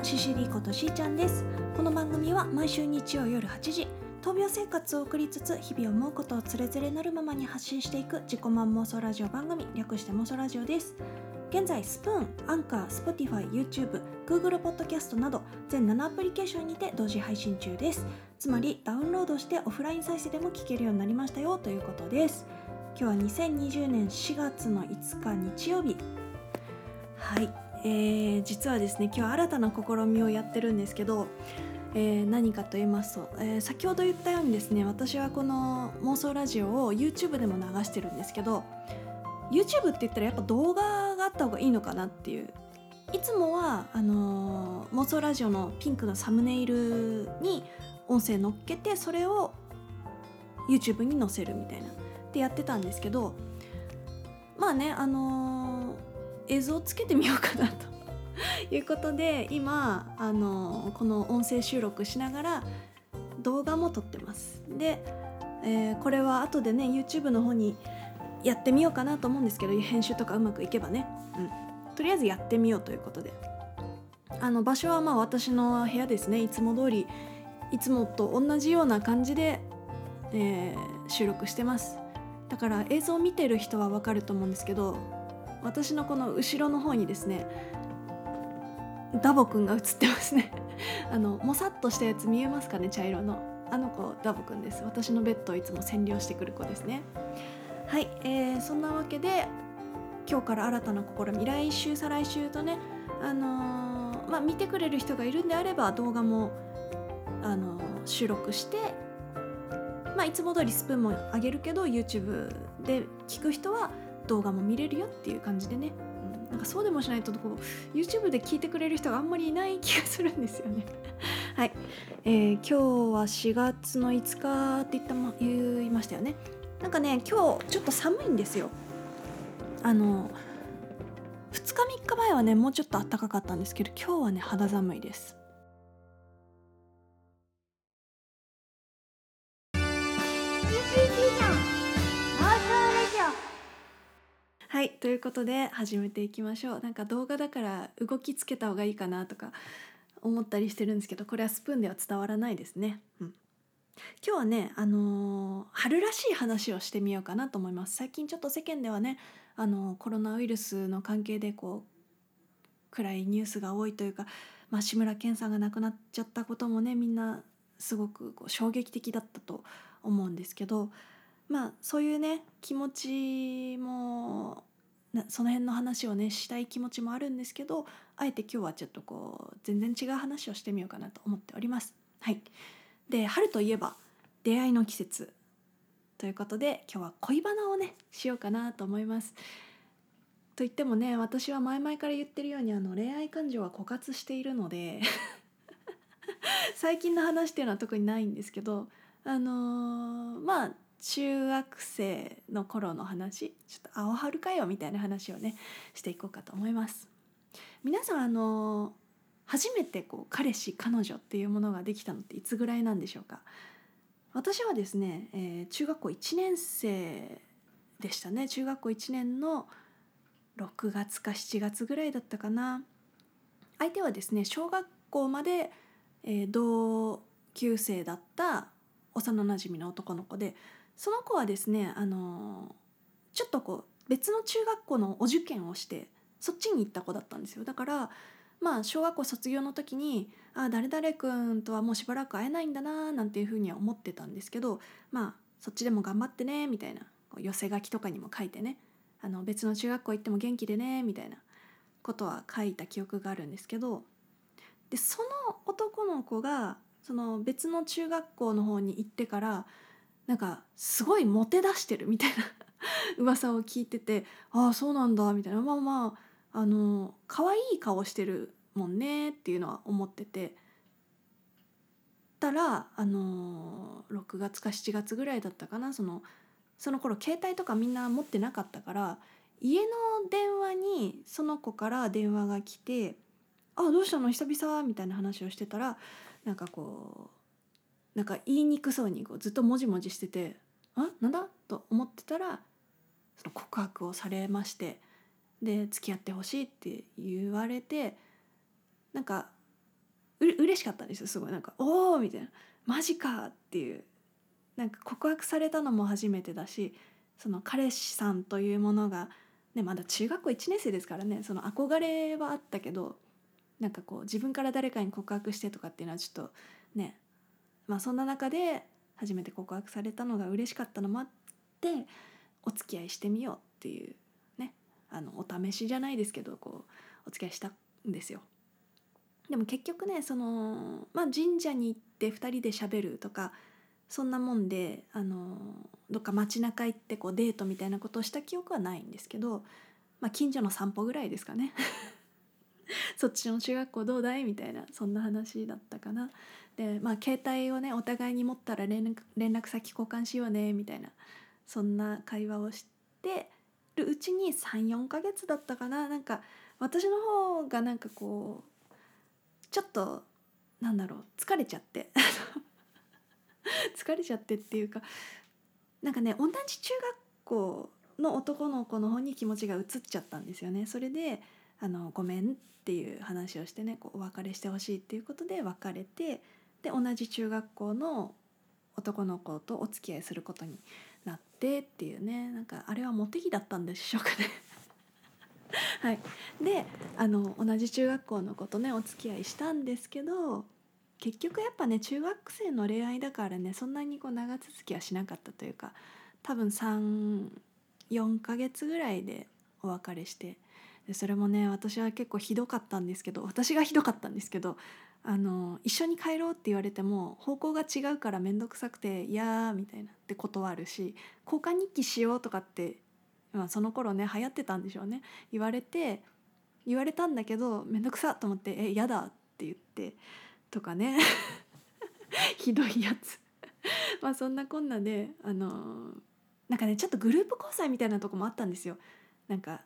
はシシリことしーちゃんですこの番組は毎週日曜夜8時闘病生活を送りつつ日々思うことをつれづれなるままに発信していく自己満妄想ラジオ番組略して妄想ラジオです。現在 Spoon、Anchor、Spotify、YouTube、Google ポッドキャストなど全7アプリケーションにて同時配信中です。つまりダウンロードしてオフライン再生でも聞けるようになりましたよということです。今日は2020年4月の5日日曜日。はい。えー、実はですね今日新たな試みをやってるんですけど、えー、何かと言いますと、えー、先ほど言ったようにですね私はこの妄想ラジオを YouTube でも流してるんですけど YouTube って言ったらやっぱ動画があった方がいいのかなっていう。いつもはあのー、妄想ラジオのピンクのサムネイルに音声乗っけてそれを YouTube に載せるみたいな。ってやってたんですけどまあねあのー、映像をつけてみようかなと。いうことで今あの、この音声収録しながら動画も撮ってます。で、えー、これは後でね YouTube の方にやってみようかなと思うんですけど編集とかうまくいけばね、うん、とりあえずやってみようということで。あの場所はまあ私の部屋ですね。いつも通りいつもと同じような感じで、えー、収録してます。だから映像を見てる人はわかると思うんですけど私のこの後ろの方にですねダボくんが映ってますね。あのもさっとしたやつ見えますかね茶色の。あの子ダボくんです。私のベッドをいつも占領してくる子ですね。はい、えー、そんなわけで今日から新たな試み来週再来週とねあのー、まあ見てくれる人がいるんであれば動画もあのー、収録してまあいつも通りスプーンもあげるけど YouTube で聞く人は動画も見れるよっていう感じでね、うん、なんかそうでもしないとこう YouTube で聞いてくれる人があんまりいない気がするんですよね。はい、えー、今日は4月の5日って言ったま言いましたよね。なんかね今日ちょっと寒いんですよ。あの2日3日前はねもうちょっと暖かかったんですけど今日はね肌寒いです。はいということで始めていきましょう。なんか動画だから動きつけた方がいいかなとか思ったりしてるんですけどこれはスプーンでは伝わらないですね。うん。今日はね、あのー、春らしい話をしてみようかなと思います。最近ちょっと世間ではね、あのー、コロナウイルスの関係でこう暗いニュースが多いというか、まあ、志村けんさんが亡くなっちゃったこともねみんなすごくこう衝撃的だったと思うんですけどまあそういうね気持ちもその辺の話をねしたい気持ちもあるんですけどあえて今日はちょっとこう全然違う話をしてみようかなと思っております。はいで春といえば出会いの季節ということで今日は恋バナをねしようかなと思います。と言ってもね私は前々から言ってるようにあの恋愛感情は枯渇しているので 最近の話っていうのは特にないんですけどあのー、まあ中学生の頃の話ちょっと青春かよみたいな話をねしていこうかと思います。皆さんあの初めてこう彼氏彼女っていうものができたのっていつぐらいなんでしょうか？私はですね、えー、中学校1年生でしたね。中学校1年の6月か7月ぐらいだったかな。相手はですね小学校まで、えー、同級生だった幼なじみの男の子でその子はですねあの、ちょっとこう別の中学校のお受験をしてそっちに行った子だったんですよ。だからまあ小学校卒業の時にあ誰々君とはもうしばらく会えないんだななんていうふうには思ってたんですけどまあそっちでも頑張ってねみたいな寄せ書きとかにも書いてねあの別の中学校行っても元気でねみたいなことは書いた記憶があるんですけどでその男の子がその別の中学校の方に行ってからなんかすごいモテ出してるみたいな 噂を聞いててああそうなんだみたいな。まあまああの可愛い顔してるもんねっていうのは思ってて。たらあの6月か7月ぐらいだったかな。そのその頃携帯とかみんな持ってなかったから家の電話にその子から電話が来て「あどうしたの？久々」みたいな話をしてたらなんかこうなんか言いにくそうにこうずっともじもじしてて「あなんだ?」と思ってたらその告白をされましてで付き合ってほしいって言われてなんかう嬉しかったんですよすごいなんか「おお!」みたいな「マジか!」っていうなんか告白されたのも初めてだしその彼氏さんというものが、ね、まだ中学校1年生ですからねその憧れはあったけどなんかこう自分から誰かに告白してとかっていうのはちょっとねまあそんな中で初めて告白されたのが嬉しかったのもあってお付き合いしてみようっていうねあのお試しじゃないですけどこうお付き合いしたんですよ。でも結局ねその、まあ、神社に行って2人でしゃべるとかそんなもんであのどっか街中行ってこうデートみたいなことをした記憶はないんですけど、まあ、近所の散歩ぐらいですかね そっちの中学校どうだい？みたいなそんな話だったかな。でまあ携帯をねお互いに持ったら連絡連絡先交換しようねみたいなそんな会話をしてるうちに34ヶ月だったかななんか私の方がなんかこうちょっとなんだろう疲れちゃって 疲れちゃってっていうかなんかね同じ中学校の男の子の方に気持ちが移っちゃったんですよね。それであのごめんっていう話をしてねこうお別れしてほしいっていうことで別れてで同じ中学校の男の子とお付き合いすることになってっていうね。なんかあれはモテ期だったんでしょうかね。はい、であの同じ中学校の子とねお付き合いしたんですけど結局やっぱね中学生の恋愛だからねそんなにこう長続きはしなかったというか多分34ヶ月ぐらいでお別れしてでそれもね私は結構ひどかったんですけど私がひどかったんですけどあの一緒に帰ろうって言われても方向が違うから面倒くさくて「いや」みたいなって断るし交換日記しようとかってまあ、その頃ね流行ってたんでしょうね。言われて言われたんだけど面倒くさと思って「えやだ」って言ってとかね。ひどいやつ。まあそんなこんなであのなんかねちょっとグループ交際みたいなとこもあったんですよ。なんか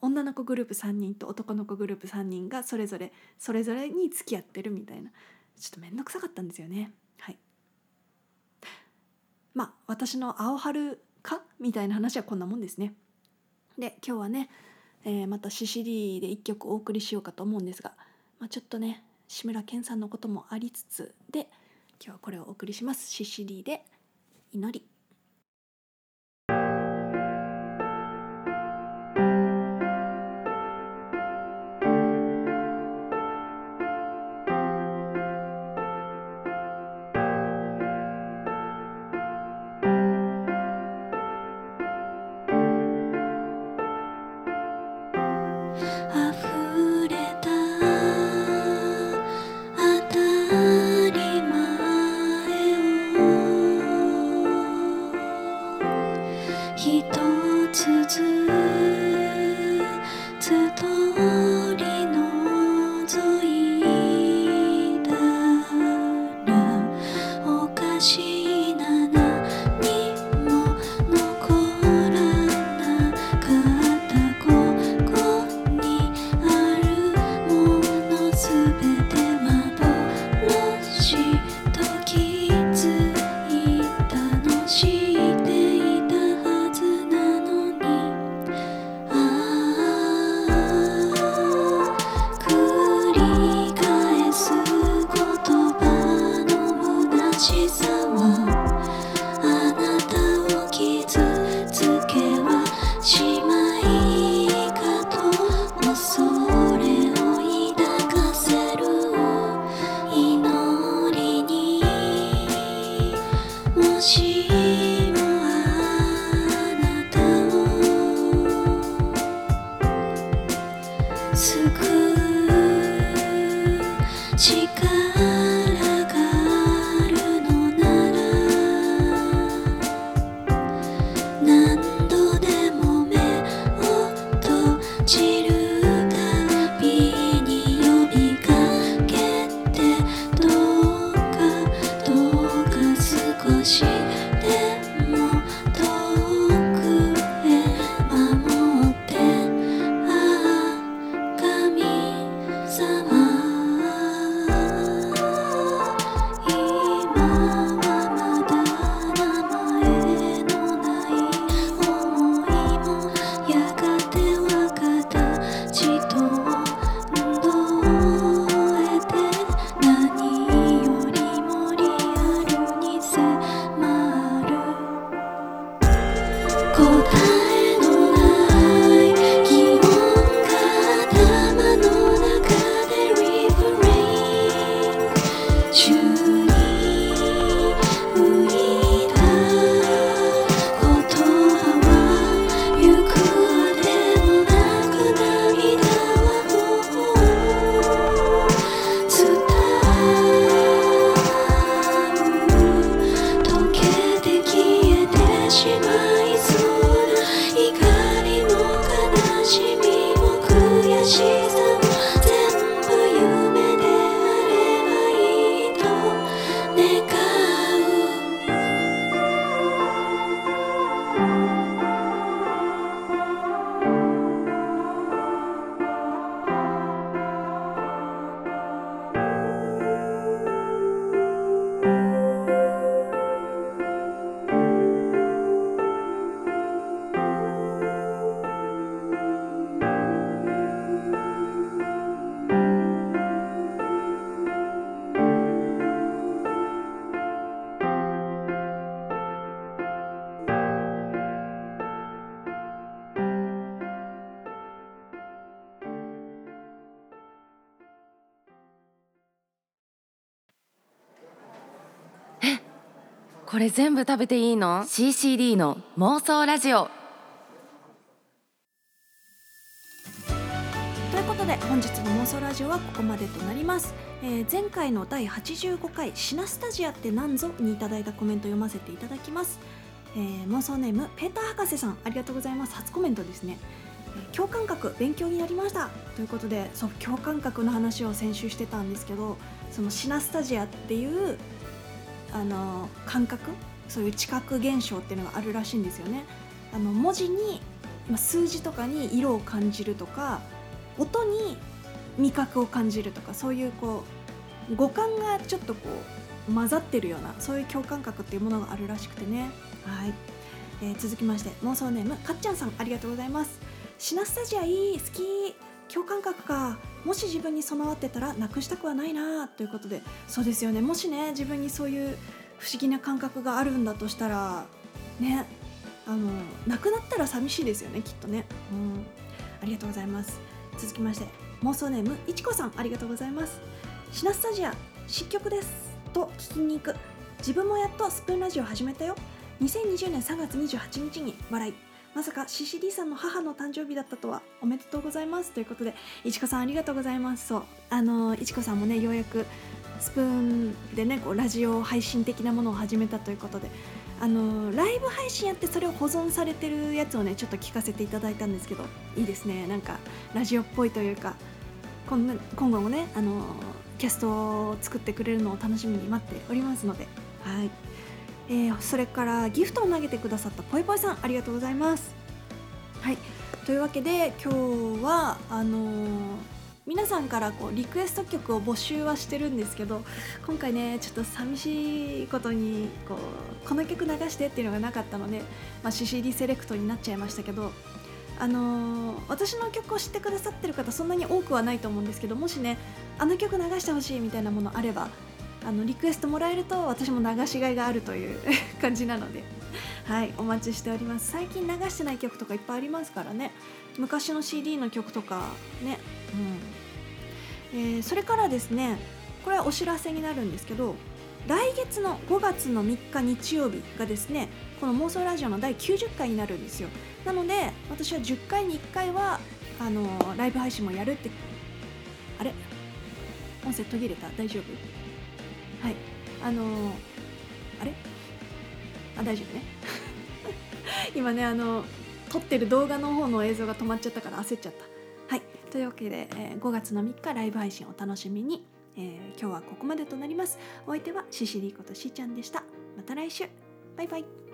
女の子グループ3人と男の子グループ3人がそれぞれそれぞれに付き合ってるみたいなちょっと面倒くさかったんですよね。はい、まあ私の青春かみたいな話はこんなもんですね。で今日はね、えー、またシシリで一曲お送りしようかと思うんですが、まあ、ちょっとね志村けんさんのこともありつつで今日はこれをお送りします。シシリで祈り to 心。これ全部食べていいの ?CCD の妄想ラジオ。ということで本日の妄想ラジオはここまでとなります、えー前回の第85回「シナスタジアって何ぞ?」にいただいたコメント読ませていただきます、えー妄想ネームペーター博士さんありがとうございます。初コメントですね。共感覚勉強になりました。ということでそう共感覚の話を先週してたんですけどそのシナスタジアっていうあの感覚？そういう知覚現象っていうのがあるらしいんですよね。あの文字に数字とかに色を感じるとか音に味覚を感じるとかそういうこう五感がちょっとこう混ざってるようなそういう共感覚っていうものがあるらしくてね。はい、えー続きまして妄想ネームかっちゃんさんありがとうございます。シナスタジアいい好き。共感覚か。もし自分に備わってたらなくしたくはないなということでそうですよね。もしね自分にそういう不思議な感覚があるんだとしたらねあのなくなったら寂しいですよねきっとね。うん。ありがとうございます。続きまして妄想ネームいちこさん。ありがとうございます。シナスタジア失曲です。と聞きに行く。自分もやっとスプーンラジオ始めたよ。2020年3月28日に笑い。まさか CCD さんの母の誕生日だったとはおめでとうございます。ということでいちこさんありがとうございます。そうあのいちこさんもねようやくスプーンでねこうラジオ配信的なものを始めたということであのライブ配信やってそれを保存されてるやつをねちょっと聞かせていただいたんですけどいいですね。なんかラジオっぽいというか今今後もねあのキャストを作ってくれるのを楽しみに待っておりますのではい、えーそれからギフトを投げてくださったぽいぽいさんありがとうございます。はい。というわけで今日はあのー皆さんからこうリクエスト曲を募集はしてるんですけど今回ねちょっと寂しいことにこうこの曲流してっていうのがなかったので、まあ、CCD セレクトになっちゃいましたけどあのー私の曲を知ってくださってる方そんなに多くはないと思うんですけどもしねあの曲流してほしいみたいなものあればあのリクエストもらえると私も流しがいがあるという 感じなのではいお待ちしております。最近流してない曲とかいっぱいありますからね。昔の CD の曲とかね。うん、えーそれからですねこれはお知らせになるんですけど来月の5月の3日日曜日がですねこの妄想ラジオの第90回になるんですよ。なので私は10回に1回はあのーライブ配信もやるってあれ？音声途切れた？大丈夫？はい。あのあれ？あ大丈夫ね。今ねあの撮ってる動画の方の映像が止まっちゃったから焦っちゃった。はい。というわけで、えー5月の3日ライブ配信を楽しみに、えー今日はここまでとなります。お相手はシシリーことしーちゃんでした。また来週。バイバイ。